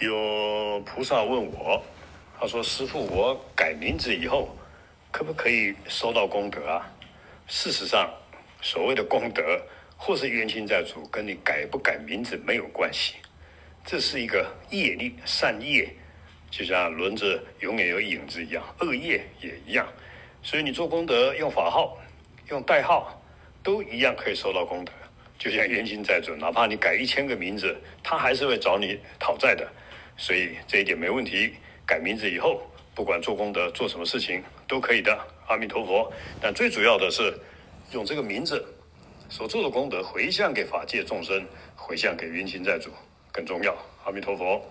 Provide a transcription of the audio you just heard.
有菩萨问我，他说：“师傅，我改名字以后，可不可以收到功德啊？”事实上，所谓的功德或是冤亲债主，跟你改不改名字没有关系，这是一个业力善业，就像轮子永远有影子一样，恶业也一样。所以你做功德用法号、用代号，都一样可以收到功德。就像冤亲债主，哪怕你改一千个名字，他还是会找你讨债的。所以这一点没问题。改名字以后，不管做功德做什么事情都可以的。阿弥陀佛。但最主要的是，用这个名字所做的功德回向给法界众生，回向给云清债主更重要。阿弥陀佛。